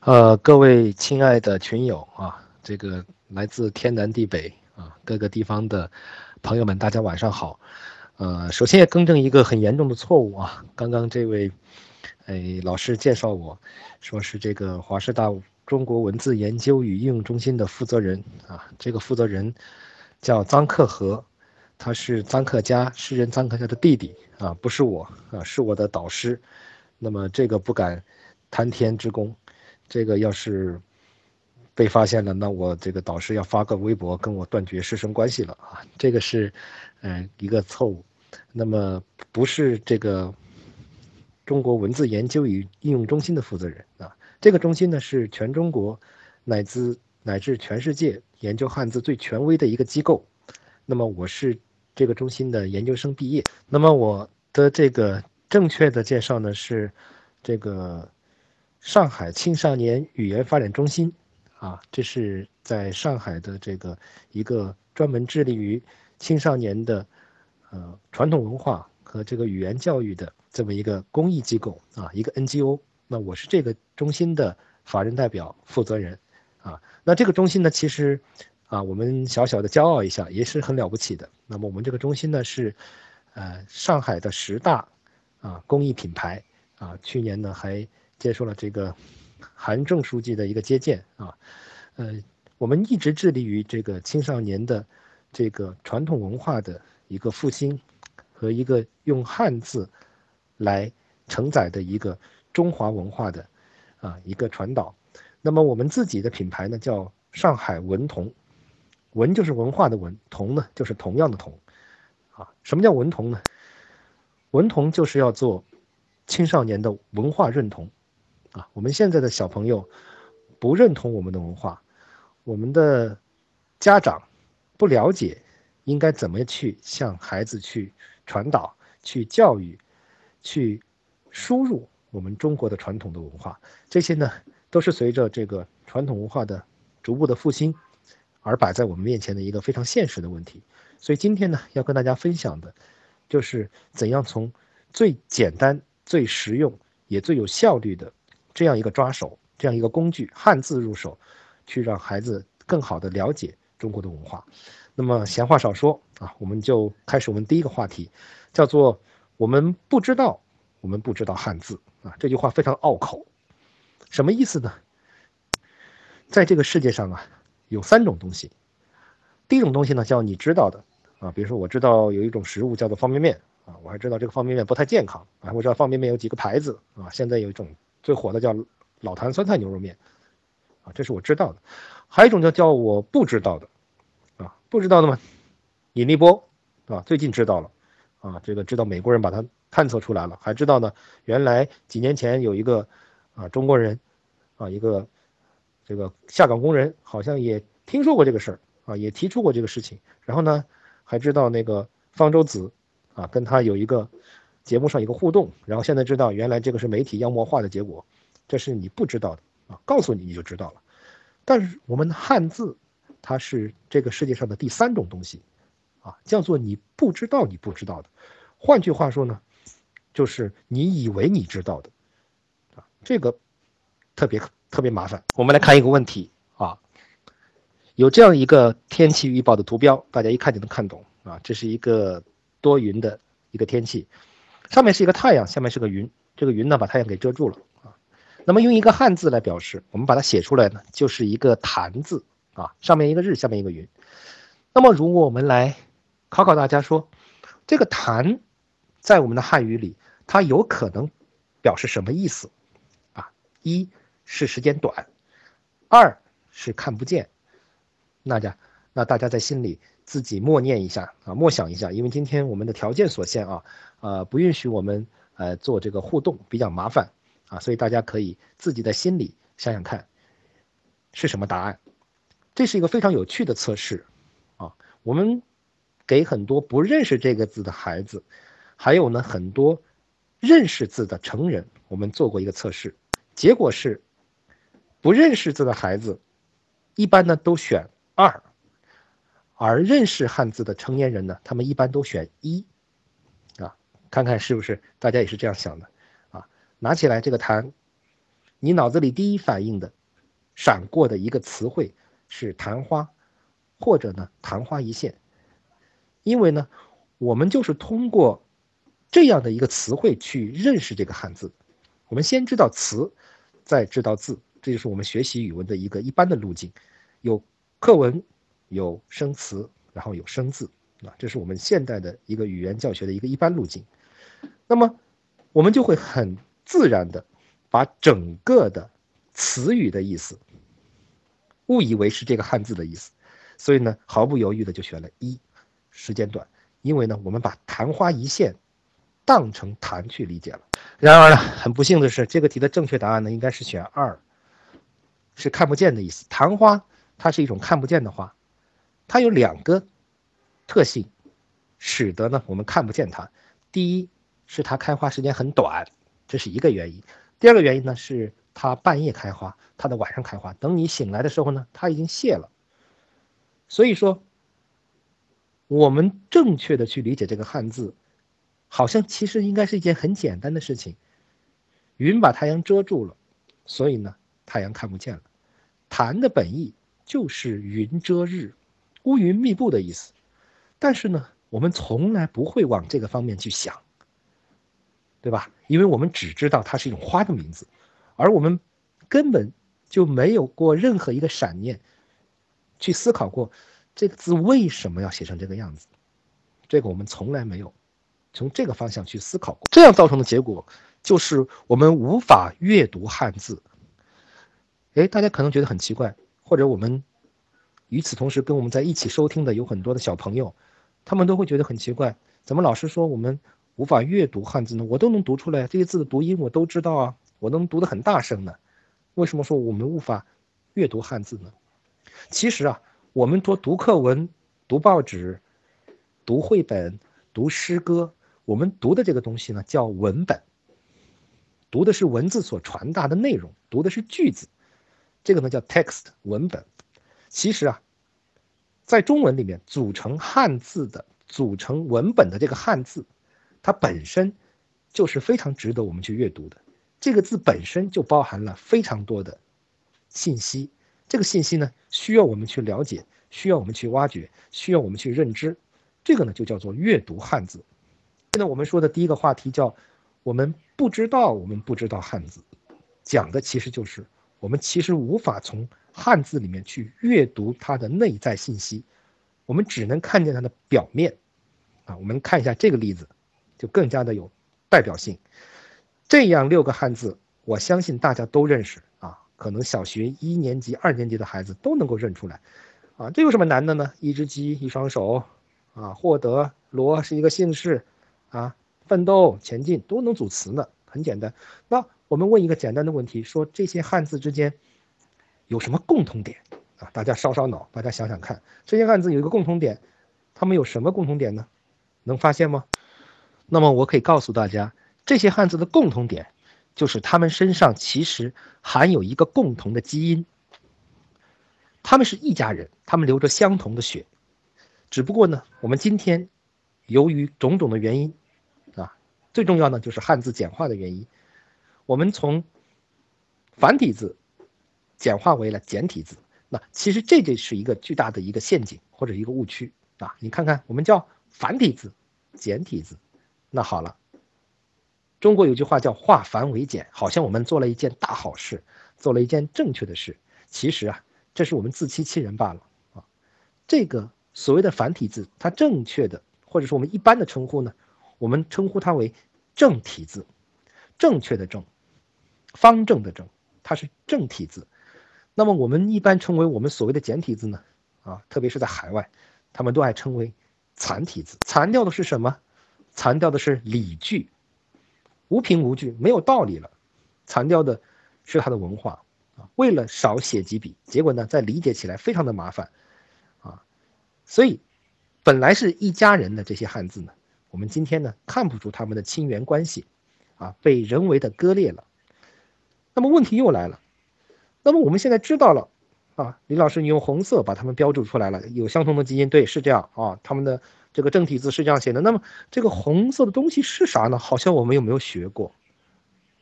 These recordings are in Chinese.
呃，各位亲爱的群友啊，这个来自天南地北啊，各个地方的朋友们，大家晚上好。呃，首先也更正一个很严重的错误啊，刚刚这位哎老师介绍我说是这个华师大中国文字研究与应用中心的负责人啊，这个负责人叫臧克和，他是臧克家诗人臧克家的弟弟啊，不是我啊，是我的导师。那么这个不敢贪天之功。这个要是被发现了，那我这个导师要发个微博跟我断绝师生关系了啊！这个是，嗯，一个错误。那么不是这个中国文字研究与应用中心的负责人啊，这个中心呢是全中国乃至乃至全世界研究汉字最权威的一个机构。那么我是这个中心的研究生毕业。那么我的这个正确的介绍呢是这个。上海青少年语言发展中心，啊，这是在上海的这个一个专门致力于青少年的，呃，传统文化和这个语言教育的这么一个公益机构啊，一个 NGO。那我是这个中心的法人代表负责人，啊，那这个中心呢，其实，啊，我们小小的骄傲一下，也是很了不起的。那么我们这个中心呢，是，呃，上海的十大，啊，公益品牌，啊，去年呢还。接受了这个韩正书记的一个接见啊，呃，我们一直致力于这个青少年的这个传统文化的一个复兴和一个用汉字来承载的一个中华文化的啊一个传导。那么我们自己的品牌呢叫上海文同，文就是文化的文，同呢就是同样的同啊。什么叫文同呢？文同就是要做青少年的文化认同。啊，我们现在的小朋友不认同我们的文化，我们的家长不了解应该怎么去向孩子去传导、去教育、去输入我们中国的传统的文化。这些呢，都是随着这个传统文化的逐步的复兴而摆在我们面前的一个非常现实的问题。所以今天呢，要跟大家分享的，就是怎样从最简单、最实用也最有效率的。这样一个抓手，这样一个工具，汉字入手，去让孩子更好的了解中国的文化。那么闲话少说啊，我们就开始我们第一个话题，叫做我们不知道，我们不知道汉字啊。这句话非常拗口，什么意思呢？在这个世界上啊，有三种东西。第一种东西呢，叫你知道的啊，比如说我知道有一种食物叫做方便面啊，我还知道这个方便面不太健康啊，我知道方便面有几个牌子啊，现在有一种。最火的叫老坛酸菜牛肉面，啊，这是我知道的。还有一种叫叫我不知道的，啊，不知道的吗？引力波，啊，最近知道了，啊，这个知道美国人把它探测出来了，还知道呢。原来几年前有一个啊中国人，啊一个这个下岗工人，好像也听说过这个事儿，啊也提出过这个事情。然后呢，还知道那个方舟子，啊跟他有一个。节目上一个互动，然后现在知道原来这个是媒体妖魔化的结果，这是你不知道的啊，告诉你你就知道了。但是我们汉字，它是这个世界上的第三种东西，啊，叫做你不知道你不知道的。换句话说呢，就是你以为你知道的，啊，这个特别特别麻烦。我们来看一个问题啊，有这样一个天气预报的图标，大家一看就能看懂啊，这是一个多云的一个天气。上面是一个太阳，下面是个云，这个云呢把太阳给遮住了啊。那么用一个汉字来表示，我们把它写出来呢，就是一个坛字啊，上面一个日，下面一个云。那么如果我们来考考大家说，这个坛在我们的汉语里，它有可能表示什么意思啊？一是时间短，二是看不见。那家，那大家在心里。自己默念一下啊，默想一下，因为今天我们的条件所限啊，呃，不允许我们呃做这个互动，比较麻烦啊，所以大家可以自己在心里想想看是什么答案。这是一个非常有趣的测试啊，我们给很多不认识这个字的孩子，还有呢很多认识字的成人，我们做过一个测试，结果是不认识字的孩子一般呢都选二。而认识汉字的成年人呢，他们一般都选一，啊，看看是不是大家也是这样想的，啊，拿起来这个坛，你脑子里第一反应的闪过的一个词汇是昙花，或者呢昙花一现，因为呢，我们就是通过这样的一个词汇去认识这个汉字。我们先知道词，再知道字，这就是我们学习语文的一个一般的路径。有课文，有生词，然后有生字啊，这是我们现代的一个语言教学的一个一般路径。那么，我们就会很自然的把整个的词语的意思误以为是这个汉字的意思，所以呢，毫不犹豫的就选了一，时间短，因为呢，我们把昙花一现当成谈去理解了。然而呢，很不幸的是，这个题的正确答案呢，应该是选二，是看不见的意思。昙花它是一种看不见的花，它有两个特性，使得呢我们看不见它。第一是它开花时间很短，这是一个原因；第二个原因呢是它半夜开花，它的晚上开花，等你醒来的时候呢，它已经谢了。所以说，我们正确的去理解这个汉字。好像其实应该是一件很简单的事情，云把太阳遮住了，所以呢，太阳看不见了。潭的本意就是云遮日，乌云密布的意思。但是呢，我们从来不会往这个方面去想，对吧？因为我们只知道它是一种花的名字，而我们根本就没有过任何一个闪念去思考过这个字为什么要写成这个样子。这个我们从来没有。从这个方向去思考过，这样造成的结果就是我们无法阅读汉字。哎，大家可能觉得很奇怪，或者我们与此同时跟我们在一起收听的有很多的小朋友，他们都会觉得很奇怪，怎么老师说我们无法阅读汉字呢？我都能读出来这些字的读音，我都知道啊，我能读得很大声呢。为什么说我们无法阅读汉字呢？其实啊，我们说读课文、读报纸、读绘本、读诗歌。我们读的这个东西呢，叫文本，读的是文字所传达的内容，读的是句子，这个呢叫 text 文本。其实啊，在中文里面，组成汉字的、组成文本的这个汉字，它本身就是非常值得我们去阅读的。这个字本身就包含了非常多的信息，这个信息呢，需要我们去了解，需要我们去挖掘，需要我们去认知。这个呢，就叫做阅读汉字。现在我们说的第一个话题叫“我们不知道，我们不知道汉字”，讲的其实就是我们其实无法从汉字里面去阅读它的内在信息，我们只能看见它的表面。啊，我们看一下这个例子，就更加的有代表性。这样六个汉字，我相信大家都认识啊，可能小学一年级、二年级的孩子都能够认出来。啊，这有什么难的呢？一只鸡，一双手，啊，获得罗是一个姓氏。啊，奋斗前进都能组词呢，很简单。那我们问一个简单的问题：说这些汉字之间有什么共同点啊？大家烧烧脑，大家想想看，这些汉字有一个共同点，它们有什么共同点呢？能发现吗？那么我可以告诉大家，这些汉字的共同点就是他们身上其实含有一个共同的基因，他们是一家人，他们流着相同的血，只不过呢，我们今天由于种种的原因。啊最重要呢，就是汉字简化的原因。我们从繁体字简化为了简体字，那其实这就是一个巨大的一个陷阱或者一个误区啊！你看看，我们叫繁体字、简体字，那好了，中国有句话叫“化繁为简”，好像我们做了一件大好事，做了一件正确的事。其实啊，这是我们自欺欺人罢了啊！这个所谓的繁体字，它正确的或者说我们一般的称呼呢？我们称呼它为正体字，正确的正，方正的正，它是正体字。那么我们一般称为我们所谓的简体字呢？啊，特别是在海外，他们都爱称为残体字。残掉的是什么？残掉的是理据，无凭无据，没有道理了。残掉的是它的文化啊。为了少写几笔，结果呢，在理解起来非常的麻烦啊。所以，本来是一家人的这些汉字呢。我们今天呢看不出他们的亲缘关系，啊，被人为的割裂了。那么问题又来了，那么我们现在知道了，啊，李老师你用红色把它们标注出来了，有相同的基因，对，是这样啊，他们的这个正体字是这样写的。那么这个红色的东西是啥呢？好像我们又没有学过，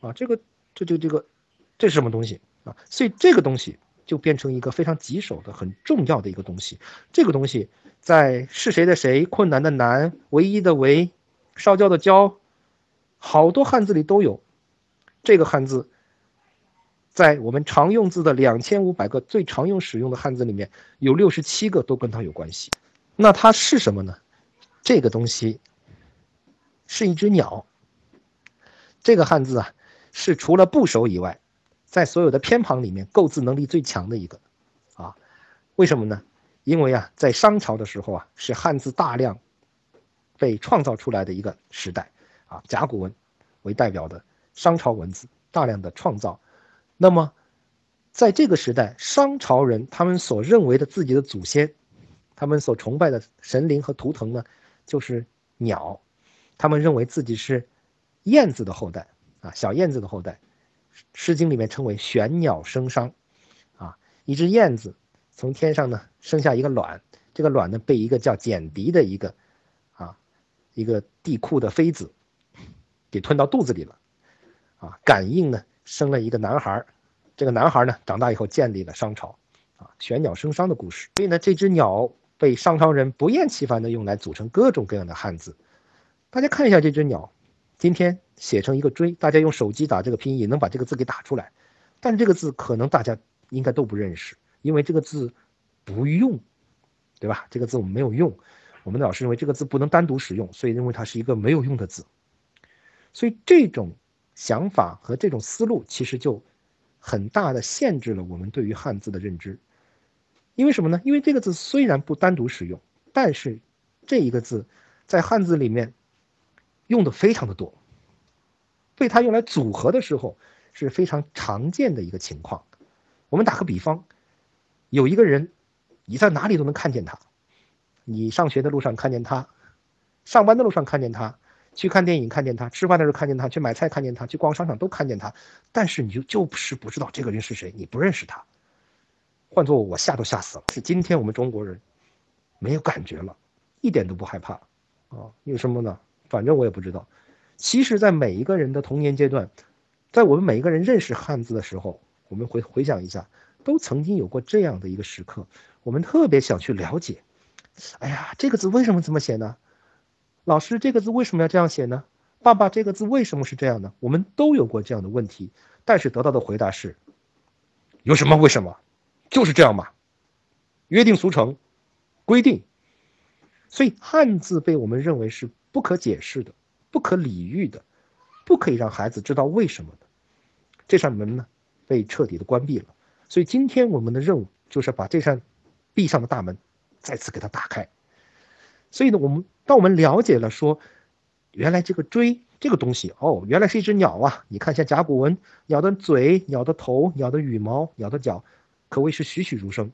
啊，这个这就这个这是什么东西啊？所以这个东西就变成一个非常棘手的、很重要的一个东西。这个东西在是谁的谁、困难的难、唯一的唯、烧焦的焦，好多汉字里都有。这个汉字在我们常用字的两千五百个最常用使用的汉字里面，有六十七个都跟它有关系。那它是什么呢？这个东西是一只鸟。这个汉字啊，是除了部首以外，在所有的偏旁里面构字能力最强的一个，啊，为什么呢？因为啊，在商朝的时候啊，是汉字大量被创造出来的一个时代啊，甲骨文为代表的商朝文字大量的创造。那么，在这个时代，商朝人他们所认为的自己的祖先，他们所崇拜的神灵和图腾呢，就是鸟，他们认为自己是。燕子的后代啊，小燕子的后代，《诗经》里面称为玄鸟生商，啊，一只燕子从天上呢生下一个卵，这个卵呢被一个叫简狄的一个啊一个地库的妃子给吞到肚子里了，啊，感应呢生了一个男孩，这个男孩呢长大以后建立了商朝，啊，玄鸟生商的故事。所以呢，这只鸟被商朝人不厌其烦的用来组成各种各样的汉字。大家看一下这只鸟。今天写成一个锥，大家用手机打这个拼音也能把这个字给打出来，但这个字可能大家应该都不认识，因为这个字不用，对吧？这个字我们没有用，我们的老师认为这个字不能单独使用，所以认为它是一个没有用的字。所以这种想法和这种思路其实就很大的限制了我们对于汉字的认知。因为什么呢？因为这个字虽然不单独使用，但是这一个字在汉字里面。用的非常的多，被它用来组合的时候是非常常见的一个情况。我们打个比方，有一个人，你在哪里都能看见他，你上学的路上看见他，上班的路上看见他，去看电影看见他，吃饭的时候看见他，去买菜看见他，去逛商场都看见他，但是你就就是不知道这个人是谁，你不认识他。换做我吓都吓死了。是今天我们中国人没有感觉了，一点都不害怕啊？为什么呢？反正我也不知道。其实，在每一个人的童年阶段，在我们每一个人认识汉字的时候，我们回回想一下，都曾经有过这样的一个时刻，我们特别想去了解。哎呀，这个字为什么这么写呢？老师，这个字为什么要这样写呢？爸爸，这个字为什么是这样的？我们都有过这样的问题，但是得到的回答是：有什么为什么？就是这样嘛，约定俗成，规定。所以汉字被我们认为是。不可解释的、不可理喻的、不可以让孩子知道为什么的这扇门呢，被彻底的关闭了。所以今天我们的任务就是把这扇闭上的大门再次给它打开。所以呢，我们当我们了解了说，原来这个锥这个东西哦，原来是一只鸟啊！你看，像甲骨文，鸟的嘴、鸟的头、鸟的羽毛、鸟的脚，可谓是栩栩如生。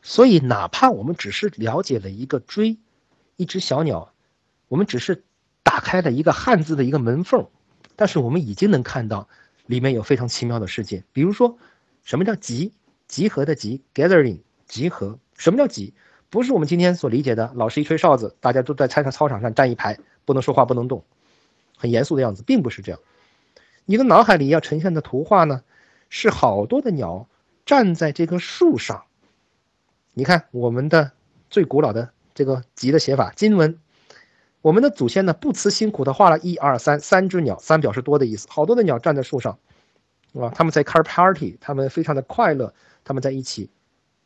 所以，哪怕我们只是了解了一个锥，一只小鸟。我们只是打开了一个汉字的一个门缝，但是我们已经能看到里面有非常奇妙的世界。比如说，什么叫集？集合的集，gathering，集合。什么叫集？不是我们今天所理解的，老师一吹哨子，大家都在操场操场上站一排，不能说话，不能动，很严肃的样子，并不是这样。你的脑海里要呈现的图画呢，是好多的鸟站在这棵树上。你看我们的最古老的这个集的写法，金文。我们的祖先呢，不辞辛苦的画了一二三三只鸟，三表示多的意思，好多的鸟站在树上，是吧？他们在开 party，他们非常的快乐，他们在一起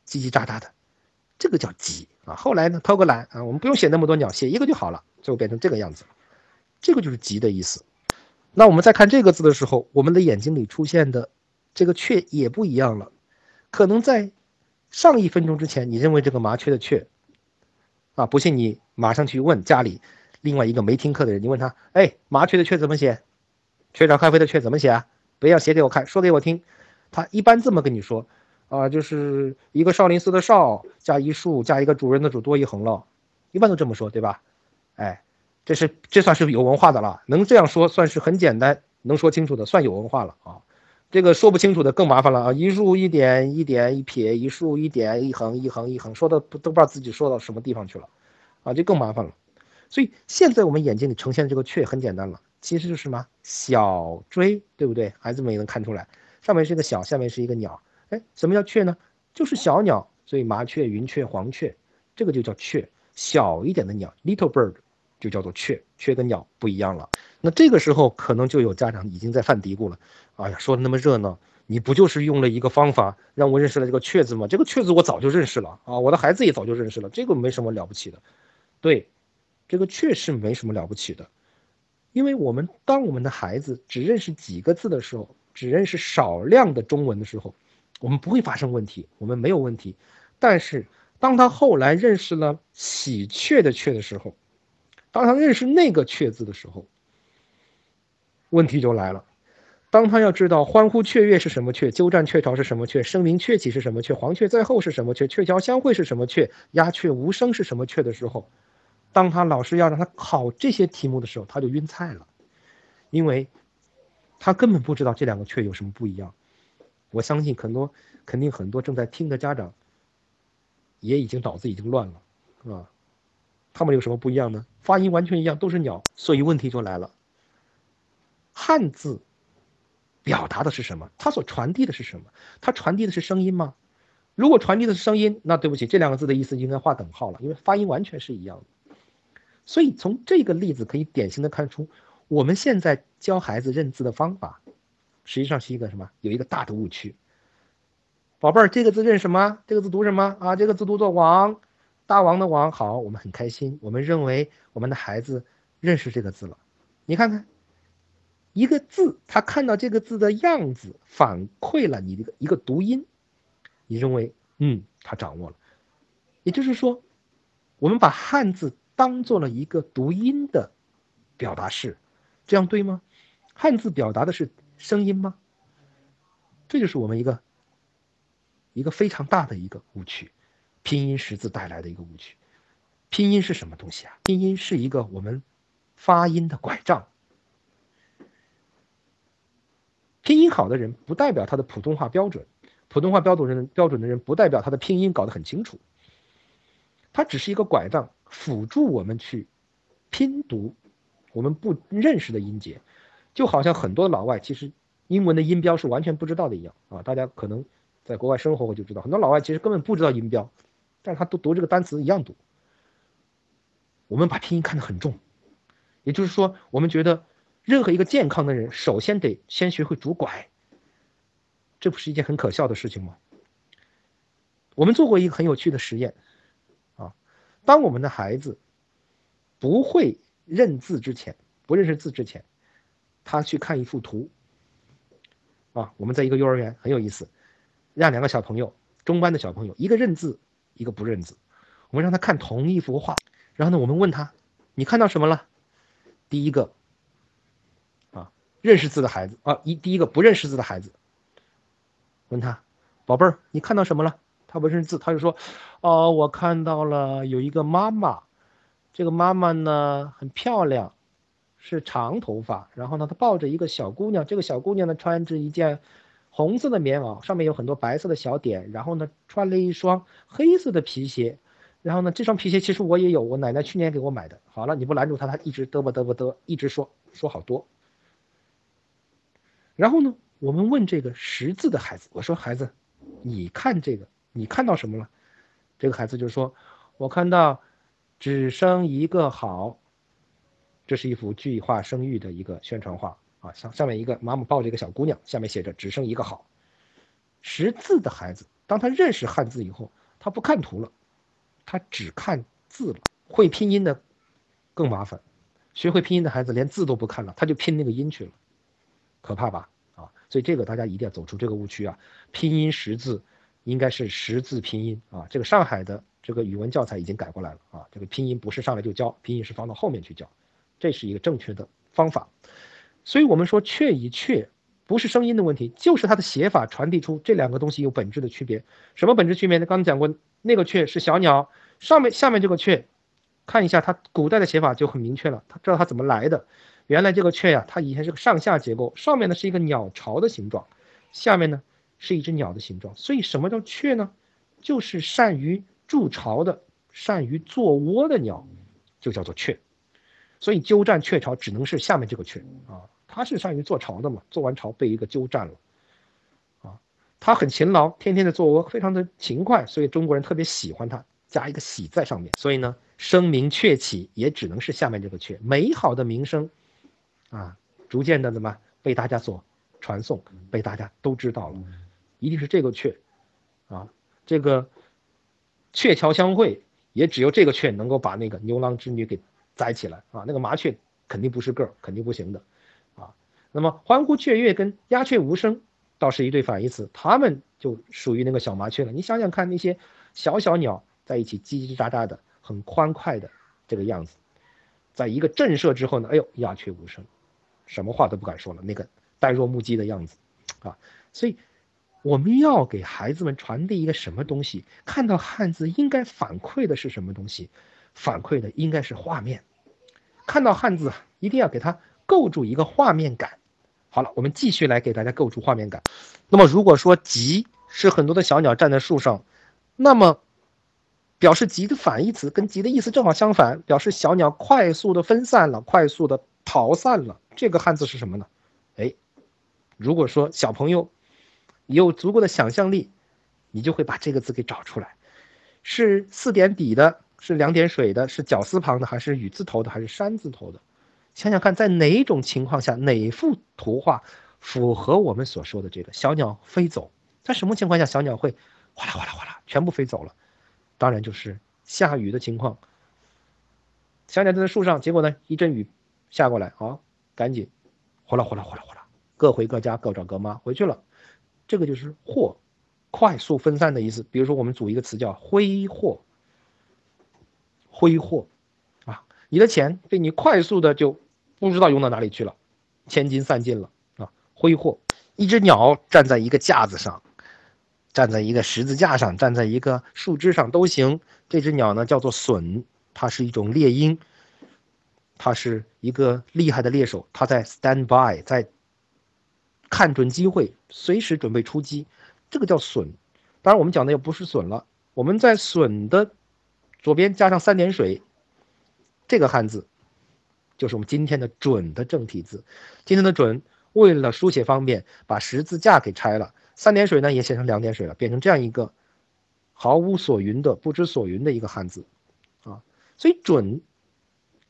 叽叽喳喳的，这个叫集啊。后来呢，偷个懒啊，我们不用写那么多鸟，写一个就好了，最后变成这个样子，这个就是集的意思。那我们在看这个字的时候，我们的眼睛里出现的这个雀也不一样了，可能在上一分钟之前，你认为这个麻雀的雀啊，不信你马上去问家里。另外一个没听课的人，你问他，哎，麻雀的雀怎么写？雀巢咖啡的雀怎么写啊？不要写给我看，说给我听。他一般这么跟你说，啊，就是一个少林寺的少加一竖加一个主人的主多一横了，一般都这么说，对吧？哎，这是这算是有文化的了，能这样说算是很简单，能说清楚的算有文化了啊。这个说不清楚的更麻烦了啊，一竖一点一点一撇一竖一点一横一横一横，说的不都不知道自己说到什么地方去了，啊，就更麻烦了。所以现在我们眼睛里呈现这个雀很简单了，其实就是什么小锥，对不对？孩子们也能看出来。上面是一个小，下面是一个鸟。哎，什么叫雀呢？就是小鸟，所以麻雀、云雀、黄雀，这个就叫雀。小一点的鸟，little bird，就叫做雀。雀跟鸟不一样了。那这个时候可能就有家长已经在犯嘀咕了。哎呀，说的那么热闹，你不就是用了一个方法让我认识了这个雀字吗？这个雀字我早就认识了啊，我的孩子也早就认识了，这个没什么了不起的。对，这个确实没什么了不起的，因为我们当我们的孩子只认识几个字的时候，只认识少量的中文的时候，我们不会发生问题，我们没有问题。但是当他后来认识了喜鹊的鹊的时候，当他认识那个鹊字的时候，问题就来了。当他要知道欢呼雀跃是什么雀，鸠占鹊巢是什么雀，声名鹊起是什么雀，黄雀在后是什么雀，鹊桥相会是什么雀，鸦雀无声是什么雀的时候，当他老师要让他考这些题目的时候，他就晕菜了，因为，他根本不知道这两个雀有什么不一样。我相信很多，肯定很多正在听的家长，也已经脑子已经乱了，啊？他们有什么不一样呢？发音完全一样，都是鸟，所以问题就来了。汉字。表达的是什么？它所传递的是什么？它传递的是声音吗？如果传递的是声音，那对不起，这两个字的意思应该画等号了，因为发音完全是一样的。所以从这个例子可以典型的看出，我们现在教孩子认字的方法，实际上是一个什么？有一个大的误区。宝贝儿，这个字认什么？这个字读什么啊？这个字读作王，大王的王。好，我们很开心，我们认为我们的孩子认识这个字了。你看看。一个字，他看到这个字的样子，反馈了你这个一个读音，你认为，嗯，他掌握了。也就是说，我们把汉字当做了一个读音的表达式，这样对吗？汉字表达的是声音吗？这就是我们一个一个非常大的一个误区，拼音识字带来的一个误区。拼音是什么东西啊？拼音是一个我们发音的拐杖。拼音好的人不代表他的普通话标准，普通话标准人标准的人不代表他的拼音搞得很清楚。它只是一个拐杖，辅助我们去拼读我们不认识的音节，就好像很多老外其实英文的音标是完全不知道的一样啊。大家可能在国外生活过就知道，很多老外其实根本不知道音标，但是他都读这个单词一样读。我们把拼音看得很重，也就是说，我们觉得。任何一个健康的人，首先得先学会拄拐，这不是一件很可笑的事情吗？我们做过一个很有趣的实验，啊，当我们的孩子不会认字之前，不认识字之前，他去看一幅图，啊，我们在一个幼儿园很有意思，让两个小朋友，中班的小朋友，一个认字，一个不认字，我们让他看同一幅画，然后呢，我们问他，你看到什么了？第一个。啊认识字的孩子啊，一第一个不认识字的孩子，问他，宝贝儿，你看到什么了？他不认字，他就说，哦，我看到了有一个妈妈，这个妈妈呢很漂亮，是长头发，然后呢，他抱着一个小姑娘，这个小姑娘呢穿着一件红色的棉袄，上面有很多白色的小点，然后呢穿了一双黑色的皮鞋，然后呢这双皮鞋其实我也有，我奶奶去年给我买的。好了，你不拦住他，他一直嘚啵嘚啵嘚，一直说说好多。然后呢，我们问这个识字的孩子，我说：“孩子，你看这个，你看到什么了？”这个孩子就说：“我看到只生一个好。”这是一幅具化生育的一个宣传画啊，上上面一个妈妈抱着一个小姑娘，下面写着“只生一个好”。识字的孩子，当他认识汉字以后，他不看图了，他只看字了。会拼音的更麻烦，学会拼音的孩子连字都不看了，他就拼那个音去了。可怕吧？啊，所以这个大家一定要走出这个误区啊！拼音识字应该是识字拼音啊。这个上海的这个语文教材已经改过来了啊。这个拼音不是上来就教，拼音是放到后面去教，这是一个正确的方法。所以我们说“雀”与“雀”不是声音的问题，就是它的写法传递出这两个东西有本质的区别。什么本质区别呢？刚才讲过，那个“雀”是小鸟，上面下面这个“雀”，看一下它古代的写法就很明确了，它知道它怎么来的。原来这个雀呀，它以前是个上下结构，上面呢是一个鸟巢的形状，下面呢是一只鸟的形状。所以什么叫雀呢？就是善于筑巢的、善于做窝的鸟，就叫做雀。所以鸠占鹊巢只能是下面这个雀啊，它是善于做巢的嘛，做完巢被一个鸠占了啊。他很勤劳，天天的做窝，非常的勤快，所以中国人特别喜欢他，加一个喜在上面。所以呢，声名鹊起也只能是下面这个鹊，美好的名声，啊，逐渐的怎么被大家所传颂，被大家都知道了，一定是这个鹊，啊，这个鹊桥相会，也只有这个鹊能够把那个牛郎织女给栽起来啊，那个麻雀肯定不是个儿，肯定不行的。啊那么欢呼雀跃跟鸦雀无声倒是一对反义词，它们就属于那个小麻雀了。你想想看，那些小小鸟在一起叽叽喳喳的，很欢快的这个样子，在一个震慑之后呢，哎呦，鸦雀无声，什么话都不敢说了，那个呆若木鸡的样子，啊，所以我们要给孩子们传递一个什么东西？看到汉字应该反馈的是什么东西？反馈的应该是画面。看到汉字一定要给它构筑一个画面感。好了，我们继续来给大家构筑画面感。那么，如果说“集”是很多的小鸟站在树上，那么表示“集”的反义词跟“集”的意思正好相反，表示小鸟快速的分散了，快速的逃散了。这个汉字是什么呢？哎，如果说小朋友有足够的想象力，你就会把这个字给找出来，是四点底的，是两点水的，是绞丝旁的，还是雨字头的，还是山字头的？想想看，在哪种情况下，哪幅图画符合我们所说的这个小鸟飞走？在什么情况下，小鸟会哗啦哗啦哗啦全部飞走了？当然就是下雨的情况。小鸟站在树上，结果呢，一阵雨下过来，好，赶紧哗啦哗啦哗啦哗啦，各回各家，各找各妈回去了。这个就是“祸”，快速分散的意思。比如说，我们组一个词叫“挥霍”，挥霍。啊你的钱被你快速的就不知道用到哪里去了，千金散尽了啊！挥霍，一只鸟站在一个架子上，站在一个十字架上，站在一个树枝上都行。这只鸟呢叫做隼，它是一种猎鹰，它是一个厉害的猎手，它在 stand by，在看准机会，随时准备出击。这个叫隼。当然，我们讲的又不是隼了，我们在隼的左边加上三点水。这个汉字，就是我们今天的“准”的正体字。今天的“准”为了书写方便，把十字架给拆了，三点水呢也写成两点水了，变成这样一个毫无所云的、不知所云的一个汉字啊。所以“准”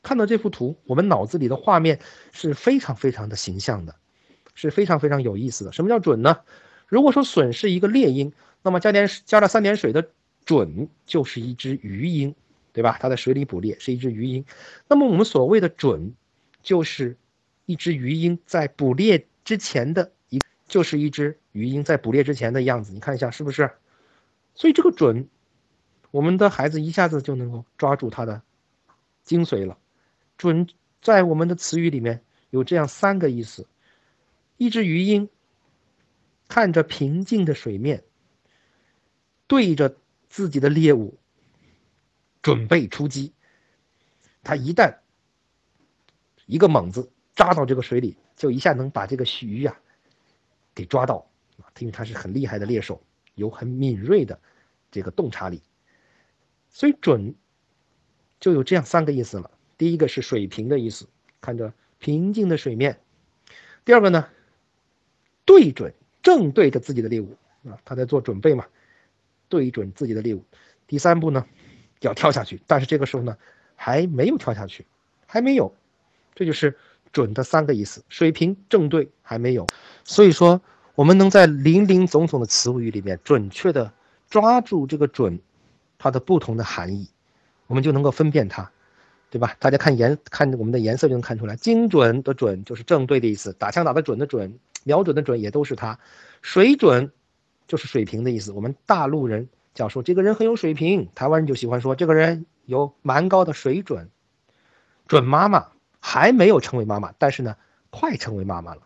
看到这幅图，我们脑子里的画面是非常非常的形象的，是非常非常有意思的。什么叫“准”呢？如果说“隼”是一个猎鹰，那么加点加了三点水的“准”就是一只鱼鹰。对吧？它在水里捕猎，是一只鱼鹰。那么我们所谓的“准”，就是一只鱼鹰在捕猎之前的一，就是一只鱼鹰在捕猎之前的样子。你看一下是不是？所以这个“准”，我们的孩子一下子就能够抓住它的精髓了。“准”在我们的词语里面有这样三个意思：一只鱼鹰看着平静的水面，对着自己的猎物。准备出击，他一旦一个猛子扎到这个水里，就一下能把这个鱼呀给抓到啊！因为他是很厉害的猎手，有很敏锐的这个洞察力，所以准就有这样三个意思了。第一个是水平的意思，看着平静的水面；第二个呢，对准正对着自己的猎物啊，他在做准备嘛，对准自己的猎物；第三步呢。要跳下去，但是这个时候呢，还没有跳下去，还没有，这就是准的三个意思：水平、正对，还没有。所以说，我们能在林林总总的词语里面准确的抓住这个准，它的不同的含义，我们就能够分辨它，对吧？大家看颜，看我们的颜色就能看出来，精准的准就是正对的意思，打枪打得准的准，瞄准的准也都是它。水准就是水平的意思，我们大陆人。讲说这个人很有水平，台湾人就喜欢说这个人有蛮高的水准。准妈妈还没有成为妈妈，但是呢，快成为妈妈了。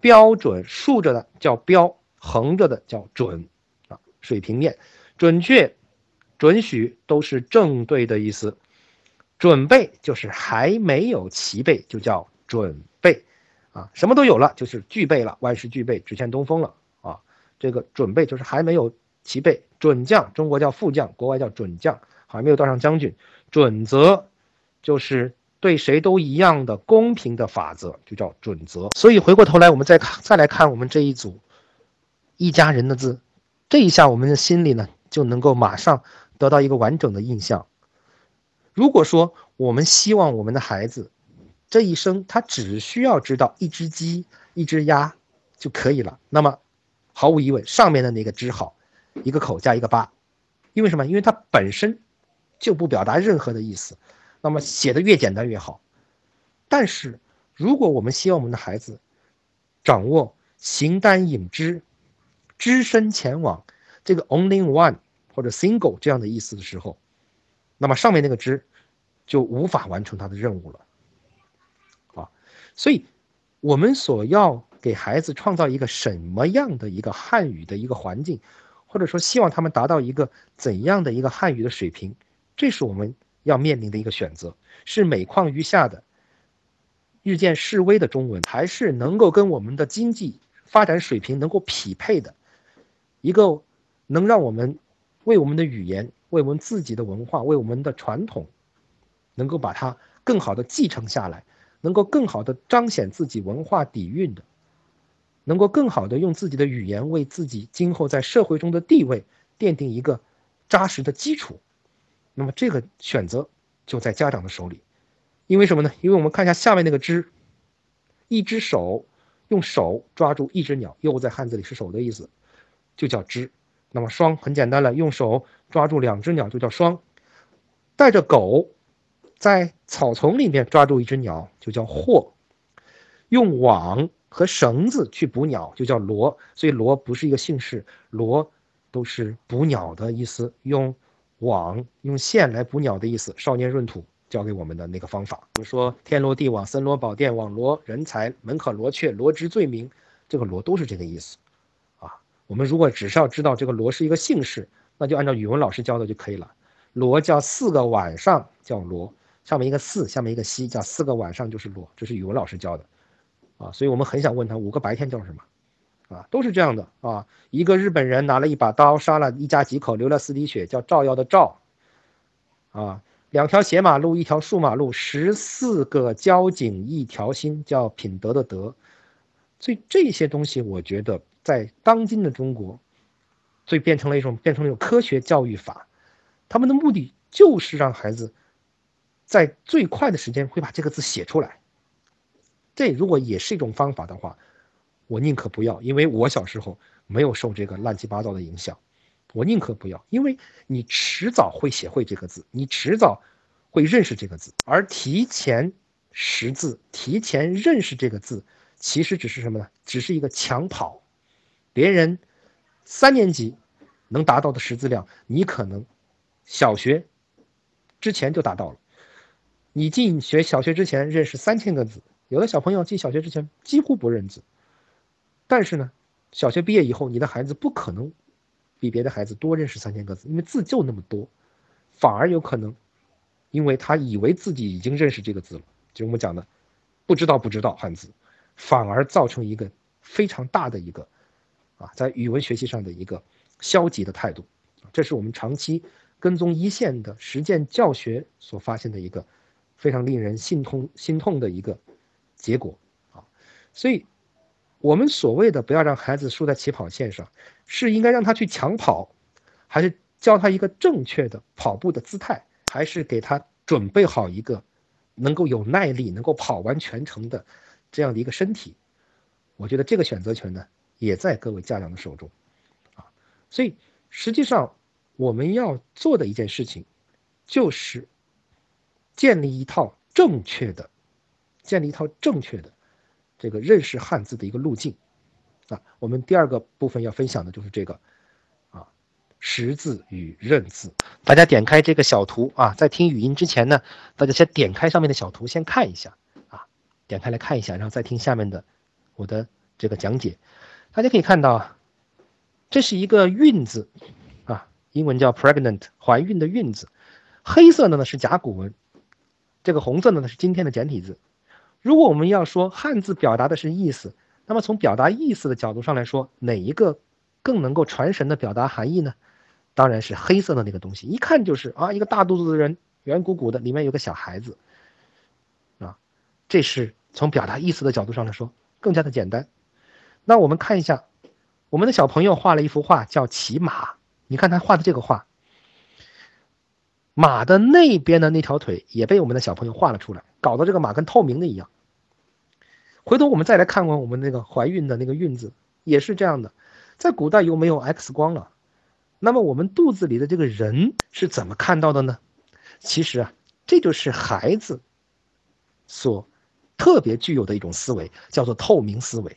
标准竖着的叫标，横着的叫准啊。水平面、准确、准许都是正对的意思。准备就是还没有齐备，就叫准备啊。什么都有了，就是具备了，万事俱备，只欠东风了。这个准备就是还没有。齐备准将，中国叫副将，国外叫准将，还没有当上将军。准则就是对谁都一样的公平的法则，就叫准则。所以回过头来，我们再看，再来看我们这一组一家人的字，这一下我们的心里呢就能够马上得到一个完整的印象。如果说我们希望我们的孩子这一生他只需要知道一只鸡、一只鸭就可以了，那么毫无疑问，上面的那个“只好”，一个口加一个八，因为什么？因为它本身就不表达任何的意思，那么写的越简单越好。但是如果我们希望我们的孩子掌握形单影只、只身前往这个 only one 或者 single 这样的意思的时候，那么上面那个“只”就无法完成他的任务了。啊，所以我们所要。给孩子创造一个什么样的一个汉语的一个环境，或者说希望他们达到一个怎样的一个汉语的水平，这是我们要面临的一个选择：是每况愈下的、日渐式微的中文，还是能够跟我们的经济发展水平能够匹配的一个能让我们为我们的语言、为我们自己的文化、为我们的传统，能够把它更好的继承下来，能够更好的彰显自己文化底蕴的。能够更好的用自己的语言为自己今后在社会中的地位奠定一个扎实的基础，那么这个选择就在家长的手里，因为什么呢？因为我们看一下下面那个“只”，一只手用手抓住一只鸟，又在汉字里是手的意思，就叫“只”。那么“双”很简单了，用手抓住两只鸟就叫“双”。带着狗在草丛里面抓住一只鸟就叫“获”，用网。和绳子去捕鸟就叫罗，所以罗不是一个姓氏，罗都是捕鸟的意思。用网、用线来捕鸟的意思。少年闰土教给我们的那个方法，比如说天罗地网、森罗宝殿、网罗人才、门可罗雀、罗织罪名，这个罗都是这个意思。啊，我们如果只是要知道这个罗是一个姓氏，那就按照语文老师教的就可以了。罗叫四个晚上叫罗，上面一个四，下面一个西，叫四个晚上就是罗，这是语文老师教的。啊，所以我们很想问他五个白天叫什么，啊，都是这样的啊。一个日本人拿了一把刀，杀了一家几口，流了四滴血，叫照耀的照。啊，两条斜马路，一条竖马路，十四个交警，一条心，叫品德的德。所以这些东西，我觉得在当今的中国，所以变成了一种变成了一种科学教育法，他们的目的就是让孩子在最快的时间会把这个字写出来。这如果也是一种方法的话，我宁可不要，因为我小时候没有受这个乱七八糟的影响，我宁可不要，因为你迟早会写会这个字，你迟早会认识这个字，而提前识字、提前认识这个字，其实只是什么呢？只是一个抢跑，别人三年级能达到的识字量，你可能小学之前就达到了，你进学小学之前认识三千个字。有的小朋友进小学之前几乎不认字，但是呢，小学毕业以后，你的孩子不可能比别的孩子多认识三千个字，因为字就那么多，反而有可能，因为他以为自己已经认识这个字了，就我们讲的，不知道不知道汉字，反而造成一个非常大的一个，啊，在语文学习上的一个消极的态度，这是我们长期跟踪一线的实践教学所发现的一个非常令人心痛心痛的一个。结果啊，所以，我们所谓的不要让孩子输在起跑线上，是应该让他去抢跑，还是教他一个正确的跑步的姿态，还是给他准备好一个能够有耐力、能够跑完全程的这样的一个身体？我觉得这个选择权呢，也在各位家长的手中啊。所以，实际上我们要做的一件事情，就是建立一套正确的。建立一套正确的这个认识汉字的一个路径啊，我们第二个部分要分享的就是这个啊识字与认字。大家点开这个小图啊，在听语音之前呢，大家先点开上面的小图先看一下啊，点开来看一下，然后再听下面的我的这个讲解。大家可以看到啊，这是一个孕字啊，英文叫 pregnant，怀孕的孕字，黑色的呢是甲骨文，这个红色的呢是今天的简体字。如果我们要说汉字表达的是意思，那么从表达意思的角度上来说，哪一个更能够传神的表达含义呢？当然是黑色的那个东西，一看就是啊，一个大肚子的人，圆鼓鼓的，里面有个小孩子，啊，这是从表达意思的角度上来说更加的简单。那我们看一下我们的小朋友画了一幅画，叫骑马。你看他画的这个画，马的那边的那条腿也被我们的小朋友画了出来，搞得这个马跟透明的一样。回头我们再来看看我们那个怀孕的那个孕字，也是这样的。在古代又没有 X 光了，那么我们肚子里的这个人是怎么看到的呢？其实啊，这就是孩子所特别具有的一种思维，叫做透明思维。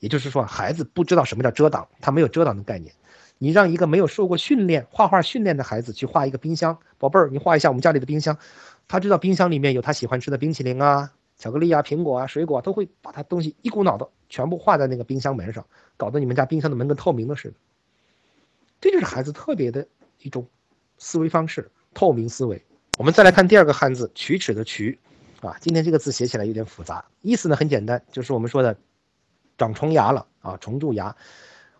也就是说，孩子不知道什么叫遮挡，他没有遮挡的概念。你让一个没有受过训练、画画训练的孩子去画一个冰箱，宝贝儿，你画一下我们家里的冰箱，他知道冰箱里面有他喜欢吃的冰淇淋啊、巧克力啊、苹果啊、水果，都会把他东西一股脑的全部画在那个冰箱门上，搞得你们家冰箱的门跟透明的似的。这就是孩子特别的一种思维方式，透明思维。我们再来看第二个汉字“龋齿”的“龋”，啊，今天这个字写起来有点复杂，意思呢很简单，就是我们说的长虫牙了啊，虫蛀牙。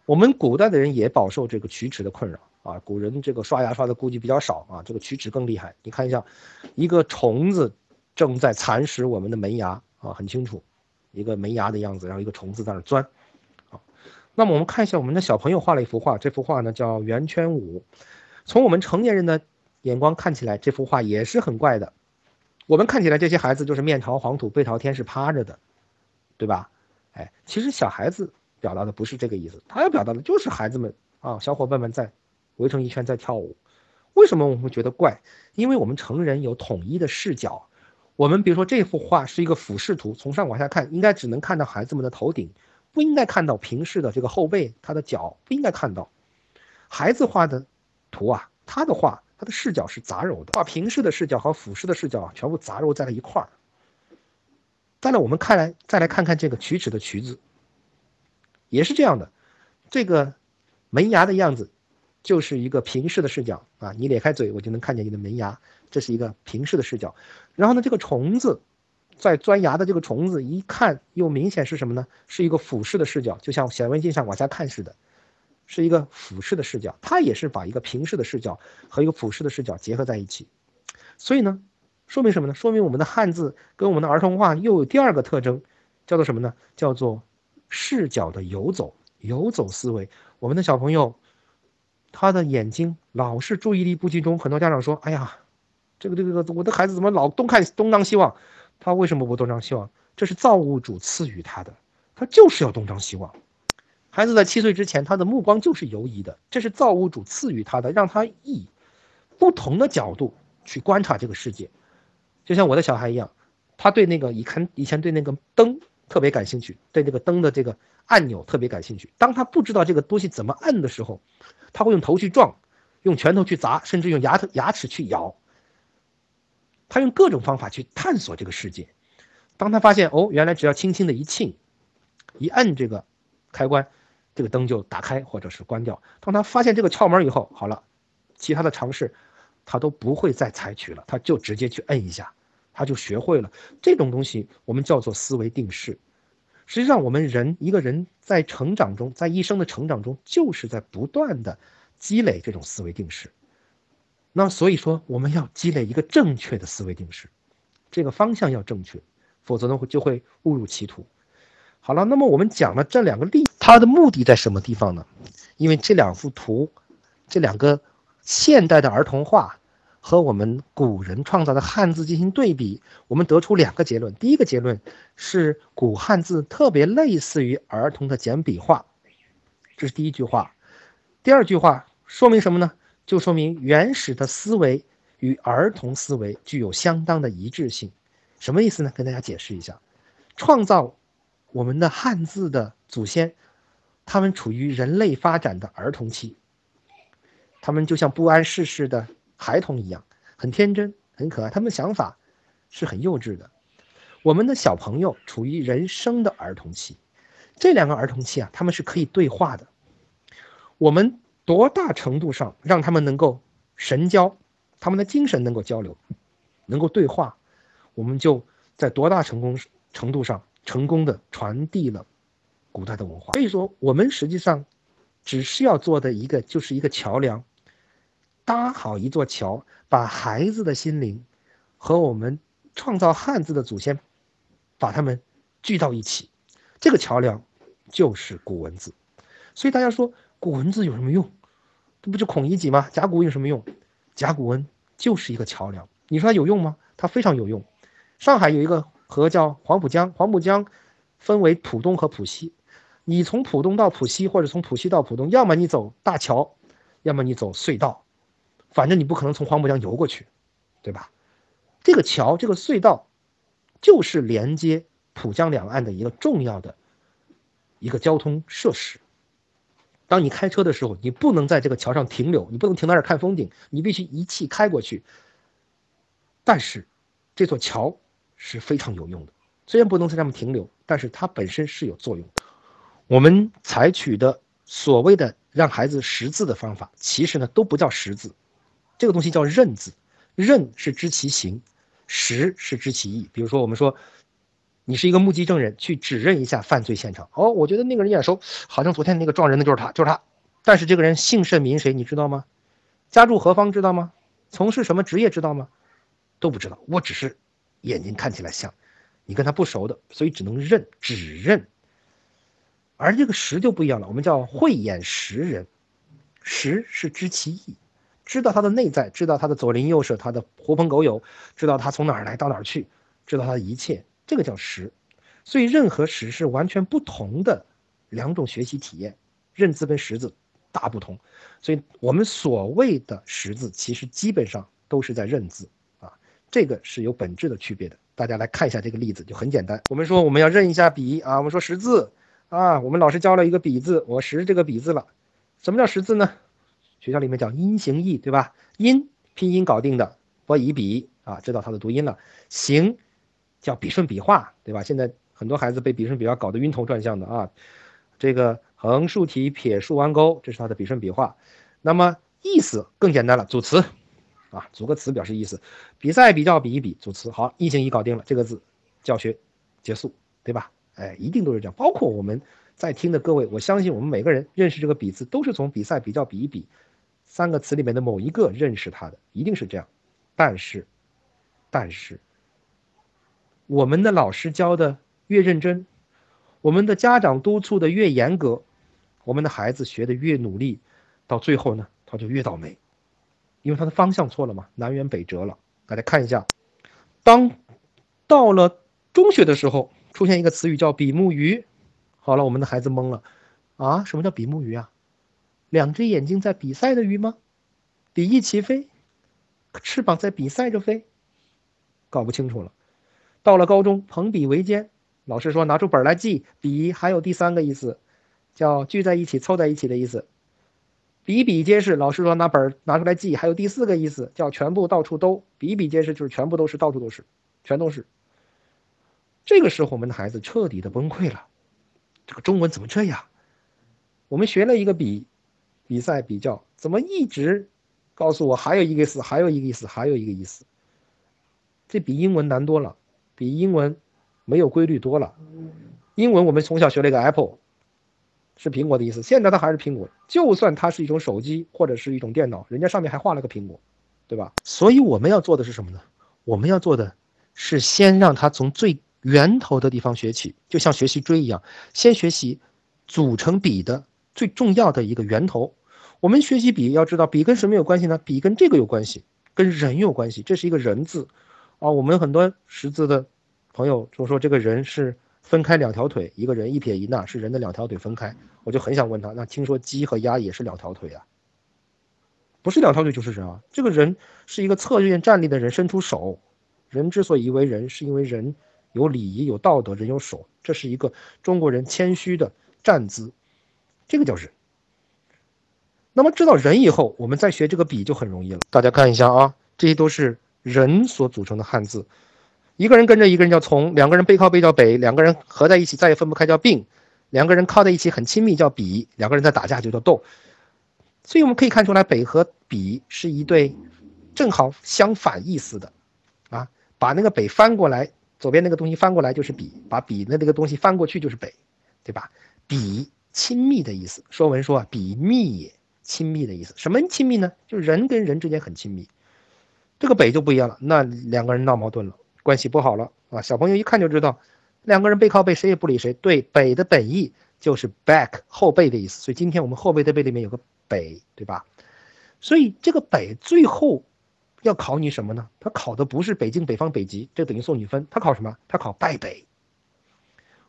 我们古代的人也饱受这个龋齿的困扰啊，古人这个刷牙刷的估计比较少啊，这个龋齿更厉害。你看一下，一个虫子正在蚕食我们的门牙啊，很清楚，一个门牙的样子，然后一个虫子在那钻。好，那么我们看一下我们的小朋友画了一幅画，这幅画呢叫圆圈舞。从我们成年人的眼光看起来，这幅画也是很怪的。我们看起来这些孩子就是面朝黄土背朝天是趴着的，对吧？哎，其实小孩子。表达的不是这个意思，他要表达的就是孩子们啊，小伙伴们在围成一圈在跳舞。为什么我们会觉得怪？因为我们成人有统一的视角。我们比如说这幅画是一个俯视图，从上往下看，应该只能看到孩子们的头顶，不应该看到平视的这个后背，他的脚不应该看到。孩子画的图啊，他的画，他的视角是杂糅的，把平视的视角和俯视的视角全部杂糅在了一块儿。再来，我们看来再来看看这个龋齿的龋字。也是这样的，这个门牙的样子就是一个平视的视角啊，你咧开嘴，我就能看见你的门牙，这是一个平视的视角。然后呢，这个虫子在钻牙的这个虫子，一看又明显是什么呢？是一个俯视的视角，就像显微镜上往下看似的，是一个俯视的视角。它也是把一个平视的视角和一个俯视的视角结合在一起。所以呢，说明什么呢？说明我们的汉字跟我们的儿童画又有第二个特征，叫做什么呢？叫做。视角的游走，游走思维。我们的小朋友，他的眼睛老是注意力不集中。很多家长说：“哎呀，这个这个，我的孩子怎么老东看东张西望？他为什么不东张西望？这是造物主赐予他的，他就是要东张西望。孩子在七岁之前，他的目光就是游移的，这是造物主赐予他的，让他以不同的角度去观察这个世界。就像我的小孩一样，他对那个以前以前对那个灯。特别感兴趣，对这个灯的这个按钮特别感兴趣。当他不知道这个东西怎么按的时候，他会用头去撞，用拳头去砸，甚至用牙头牙齿去咬。他用各种方法去探索这个世界。当他发现哦，原来只要轻轻的一轻，一摁这个开关，这个灯就打开或者是关掉。当他发现这个窍门以后，好了，其他的尝试他都不会再采取了，他就直接去摁一下。他就学会了这种东西，我们叫做思维定式。实际上，我们人一个人在成长中，在一生的成长中，就是在不断的积累这种思维定式。那所以说，我们要积累一个正确的思维定式，这个方向要正确，否则呢会就会误入歧途。好了，那么我们讲了这两个例，它的目的在什么地方呢？因为这两幅图，这两个现代的儿童画。和我们古人创造的汉字进行对比，我们得出两个结论。第一个结论是古汉字特别类似于儿童的简笔画，这是第一句话。第二句话说明什么呢？就说明原始的思维与儿童思维具有相当的一致性。什么意思呢？跟大家解释一下，创造我们的汉字的祖先，他们处于人类发展的儿童期，他们就像不谙世事的。孩童一样，很天真，很可爱。他们的想法是很幼稚的。我们的小朋友处于人生的儿童期，这两个儿童期啊，他们是可以对话的。我们多大程度上让他们能够神交，他们的精神能够交流，能够对话，我们就在多大成功程度上成功的传递了古代的文化。所以说，我们实际上只需要做的一个就是一个桥梁。搭好一座桥，把孩子的心灵和我们创造汉字的祖先，把他们聚到一起，这个桥梁就是古文字。所以大家说古文字有什么用？这不就孔乙己吗？甲骨文有什么用？甲骨文就是一个桥梁。你说它有用吗？它非常有用。上海有一个河叫黄浦江，黄浦江分为浦东和浦西。你从浦东到浦西，或者从浦西到浦东，要么你走大桥，要么你走隧道，反正你不可能从黄浦江游过去，对吧？这个桥，这个隧道，就是连接浦江两岸的一个重要的一个交通设施。当你开车的时候，你不能在这个桥上停留，你不能停在这儿看风景，你必须一气开过去。但是，这座桥是非常有用的，虽然不能在上面停留，但是它本身是有作用的。我们采取的所谓的让孩子识字的方法，其实呢都不叫识字，这个东西叫认字。认是知其行，识是知其意。比如说，我们说。你是一个目击证人，去指认一下犯罪现场。哦，我觉得那个人眼熟，好像昨天那个撞人的就是他，就是他。但是这个人姓甚名谁，你知道吗？家住何方，知道吗？从事什么职业，知道吗？都不知道。我只是眼睛看起来像，你跟他不熟的，所以只能认，指认。而这个识就不一样了，我们叫慧眼识人，识是知其意，知道他的内在，知道他的左邻右舍，他的狐朋狗友，知道他从哪儿来到哪儿去，知道他的一切。这个叫识，所以认和识是完全不同的两种学习体验，认字跟识字大不同，所以我们所谓的识字，其实基本上都是在认字啊，这个是有本质的区别的。大家来看一下这个例子，就很简单。我们说我们要认一下笔啊，我们说识字啊，我们老师教了一个笔字，我识这个笔字了。什么叫识字呢？学校里面讲音形意，对吧？音拼音搞定的，我以笔啊，知道它的读音了。形。叫笔顺笔画，对吧？现在很多孩子被笔顺笔画搞得晕头转向的啊。这个横竖提撇竖弯钩，这是它的笔顺笔画。那么意思更简单了，组词啊，组个词表示意思。比赛比较比一比，组词好，音形一搞定了，这个字教学结束，对吧？哎，一定都是这样。包括我们在听的各位，我相信我们每个人认识这个笔字，都是从比赛比较比一比三个词里面的某一个认识它的，一定是这样。但是，但是。我们的老师教的越认真，我们的家长督促的越严格，我们的孩子学的越努力，到最后呢，他就越倒霉，因为他的方向错了嘛，南辕北辙了。大家看一下，当到了中学的时候，出现一个词语叫比目鱼，好了，我们的孩子懵了，啊，什么叫比目鱼啊？两只眼睛在比赛的鱼吗？比翼齐飞，翅膀在比赛着飞，搞不清楚了。到了高中，朋比为奸，老师说拿出本来记，比还有第三个意思，叫聚在一起、凑在一起的意思。比比皆是，老师说拿本拿出来记，还有第四个意思，叫全部到处都。比比皆是就是全部都是，到处都是，全都是。这个时候，我们的孩子彻底的崩溃了。这个中文怎么这样？我们学了一个比，比赛比较，怎么一直告诉我还有一个意思，还有一个意思，还有一个意思？这比英文难多了。比英文没有规律多了。英文我们从小学了一个 apple，是苹果的意思。现在它还是苹果，就算它是一种手机或者是一种电脑，人家上面还画了个苹果，对吧？所以我们要做的是什么呢？我们要做的是先让他从最源头的地方学起，就像学习锥一样，先学习组成笔的最重要的一个源头。我们学习笔要知道，笔跟什么有关系呢？笔跟这个有关系，跟人有关系。这是一个人字。啊，我们很多识字的朋友就说这个人是分开两条腿，一个人一撇一捺是人的两条腿分开，我就很想问他，那听说鸡和鸭也是两条腿啊？不是两条腿就是人啊？这个人是一个侧面站立的人，伸出手。人之所以为人，是因为人有礼仪、有道德，人有手，这是一个中国人谦虚的站姿，这个叫人。那么知道人以后，我们再学这个笔就很容易了。大家看一下啊，这些都是。人所组成的汉字，一个人跟着一个人叫从，两个人背靠背叫北，两个人合在一起再也分不开叫并，两个人靠在一起很亲密叫比，两个人在打架就叫斗。所以我们可以看出来，北和比是一对正好相反意思的啊。把那个北翻过来，左边那个东西翻过来就是比，把比的那个东西翻过去就是北，对吧？比亲密的意思，说文说啊，比密也，亲密的意思。什么亲密呢？就人跟人之间很亲密。这个北就不一样了，那两个人闹矛盾了，关系不好了啊！小朋友一看就知道，两个人背靠背，谁也不理谁。对，北的本意就是 back 后背的意思。所以今天我们后背的背里面有个北，对吧？所以这个北最后要考你什么呢？他考的不是北京、北方、北极，这等于送你分。他考什么？他考败北。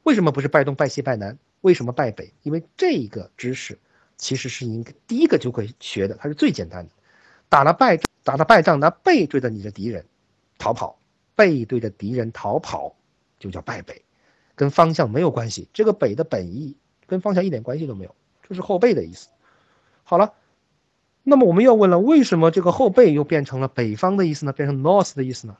为什么不是败东、败西、败南？为什么败北？因为这个知识其实是应该第一个就会学的，它是最简单的。打了败打了败仗，拿背对着你的敌人逃跑，背对着敌人逃跑就叫败北，跟方向没有关系。这个北的本意跟方向一点关系都没有，就是后背的意思。好了。那么我们要问了，为什么这个后背又变成了北方的意思呢？变成 north 的意思呢？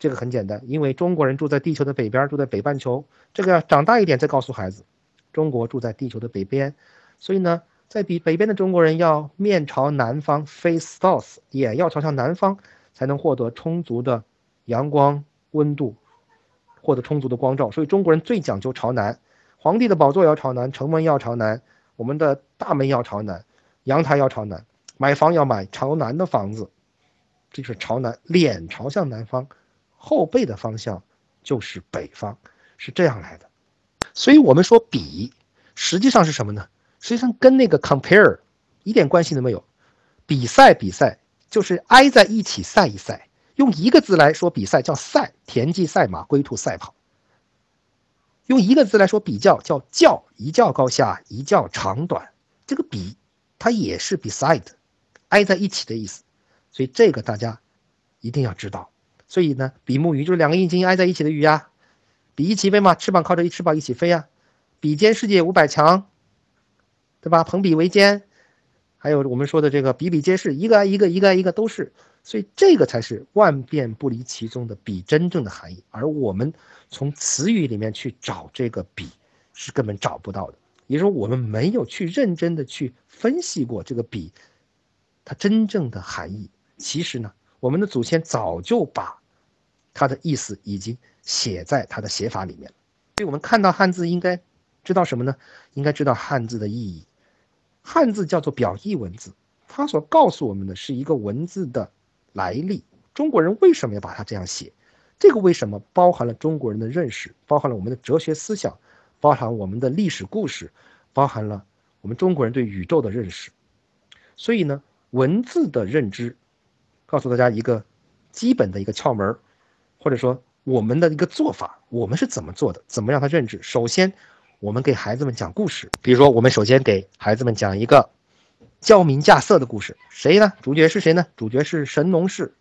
这个很简单，因为中国人住在地球的北边，住在北半球。这个要长大一点再告诉孩子，中国住在地球的北边，所以呢，在比北边的中国人要面朝南方，face south，也要朝向南方，才能获得充足的阳光温度，获得充足的光照。所以中国人最讲究朝南，皇帝的宝座要朝南，城门要朝南，我们的大门要朝南，阳台要朝南。买房要买朝南的房子，这就是朝南，脸朝向南方，后背的方向就是北方，是这样来的。所以我们说比，实际上是什么呢？实际上跟那个 compare 一点关系都没有。比赛比赛就是挨在一起赛一赛，用一个字来说比赛叫赛，田忌赛马，龟兔赛跑。用一个字来说比较叫较，一较高下，一较长短。这个比，它也是 beside。挨在一起的意思，所以这个大家一定要知道。所以呢，比目鱼就是两个硬筋挨在一起的鱼呀，比翼齐飞嘛，翅膀靠着一翅膀一起飞呀。比肩世界五百强，对吧？朋比为奸，还有我们说的这个比比皆是，一个挨一个，一个挨一个都是。所以这个才是万变不离其宗的比真正的含义。而我们从词语里面去找这个比，是根本找不到的。也就是说，我们没有去认真的去分析过这个比。它真正的含义，其实呢，我们的祖先早就把它的意思已经写在它的写法里面了。所以我们看到汉字，应该知道什么呢？应该知道汉字的意义。汉字叫做表意文字，它所告诉我们的是一个文字的来历。中国人为什么要把它这样写？这个为什么包含了中国人的认识，包含了我们的哲学思想，包含我们的历史故事，包含了我们中国人对宇宙的认识。所以呢？文字的认知，告诉大家一个基本的一个窍门或者说我们的一个做法，我们是怎么做的？怎么让他认知？首先，我们给孩子们讲故事，比如说，我们首先给孩子们讲一个教民稼色的故事。谁呢？主角是谁呢？主角是神农氏。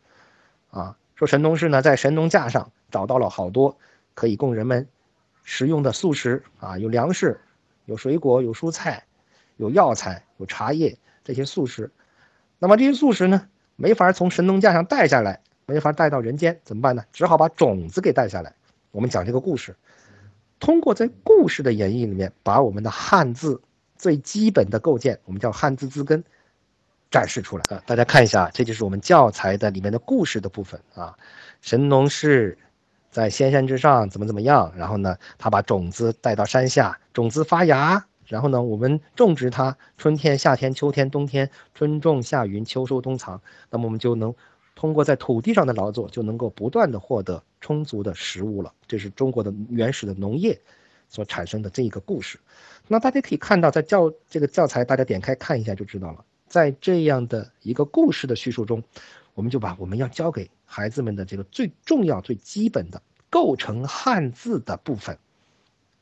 啊，说神农氏呢，在神农架上找到了好多可以供人们食用的素食啊，有粮食，有水果，有蔬菜，有药材，有茶叶，这些素食。那么这些素食呢，没法从神农架上带下来，没法带到人间，怎么办呢？只好把种子给带下来。我们讲这个故事，通过在故事的演绎里面，把我们的汉字最基本的构建，我们叫汉字字根，展示出来啊。大家看一下，这就是我们教材的里面的故事的部分啊。神农氏在仙山之上怎么怎么样，然后呢，他把种子带到山下，种子发芽。然后呢，我们种植它，春天、夏天、秋天、冬天，春种夏耘，秋收冬藏。那么我们就能通过在土地上的劳作，就能够不断的获得充足的食物了。这是中国的原始的农业所产生的这一个故事。那大家可以看到，在教这个教材，大家点开看一下就知道了。在这样的一个故事的叙述中，我们就把我们要教给孩子们的这个最重要、最基本的构成汉字的部分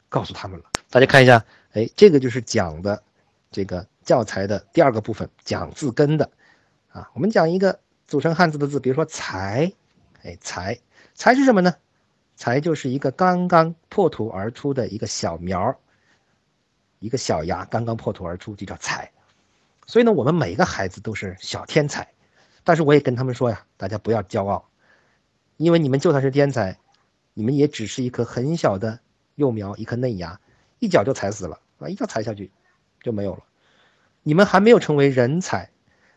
告诉他们了。大家看一下。哎，这个就是讲的这个教材的第二个部分，讲字根的啊。我们讲一个组成汉字的字，比如说“才”，哎，“才”才是什么呢？“才”就是一个刚刚破土而出的一个小苗一个小芽刚刚破土而出，就叫“才”。所以呢，我们每个孩子都是小天才，但是我也跟他们说呀，大家不要骄傲，因为你们就算是天才，你们也只是一颗很小的幼苗，一颗嫩芽，一脚就踩死了。啊，一脚踩下去就没有了。你们还没有成为人才，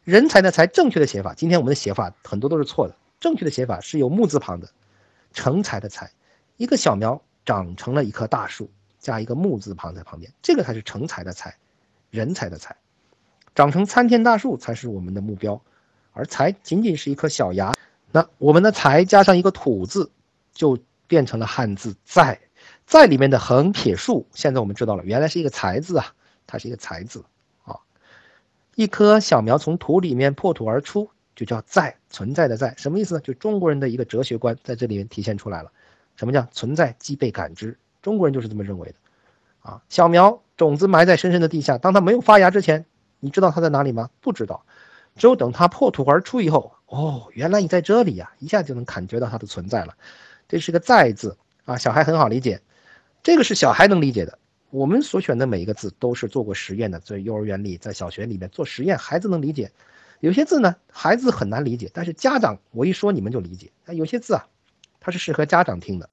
人才的才正确的写法，今天我们的写法很多都是错的。正确的写法是有木字旁的，成才的才，一个小苗长成了一棵大树，加一个木字旁在旁边，这个才是成才的才，人才的才，长成参天大树才是我们的目标，而才仅仅是一颗小芽。那我们的才加上一个土字，就变成了汉字在。在里面的横撇竖，现在我们知道了，原来是一个才字啊，它是一个才字。一棵小苗从土里面破土而出，就叫在，存在的在，什么意思呢？就中国人的一个哲学观在这里面体现出来了。什么叫存在即被感知？中国人就是这么认为的啊。小苗种子埋在深深的地下，当它没有发芽之前，你知道它在哪里吗？不知道。只有等它破土而出以后，哦，原来你在这里呀，一下就能感觉到它的存在了。这是个在字啊，小孩很好理解。这个是小孩能理解的，我们所选的每一个字都是做过实验的，在幼儿园里，在小学里面做实验，孩子能理解。有些字呢，孩子很难理解，但是家长我一说你们就理解。那有些字啊，它是适合家长听的。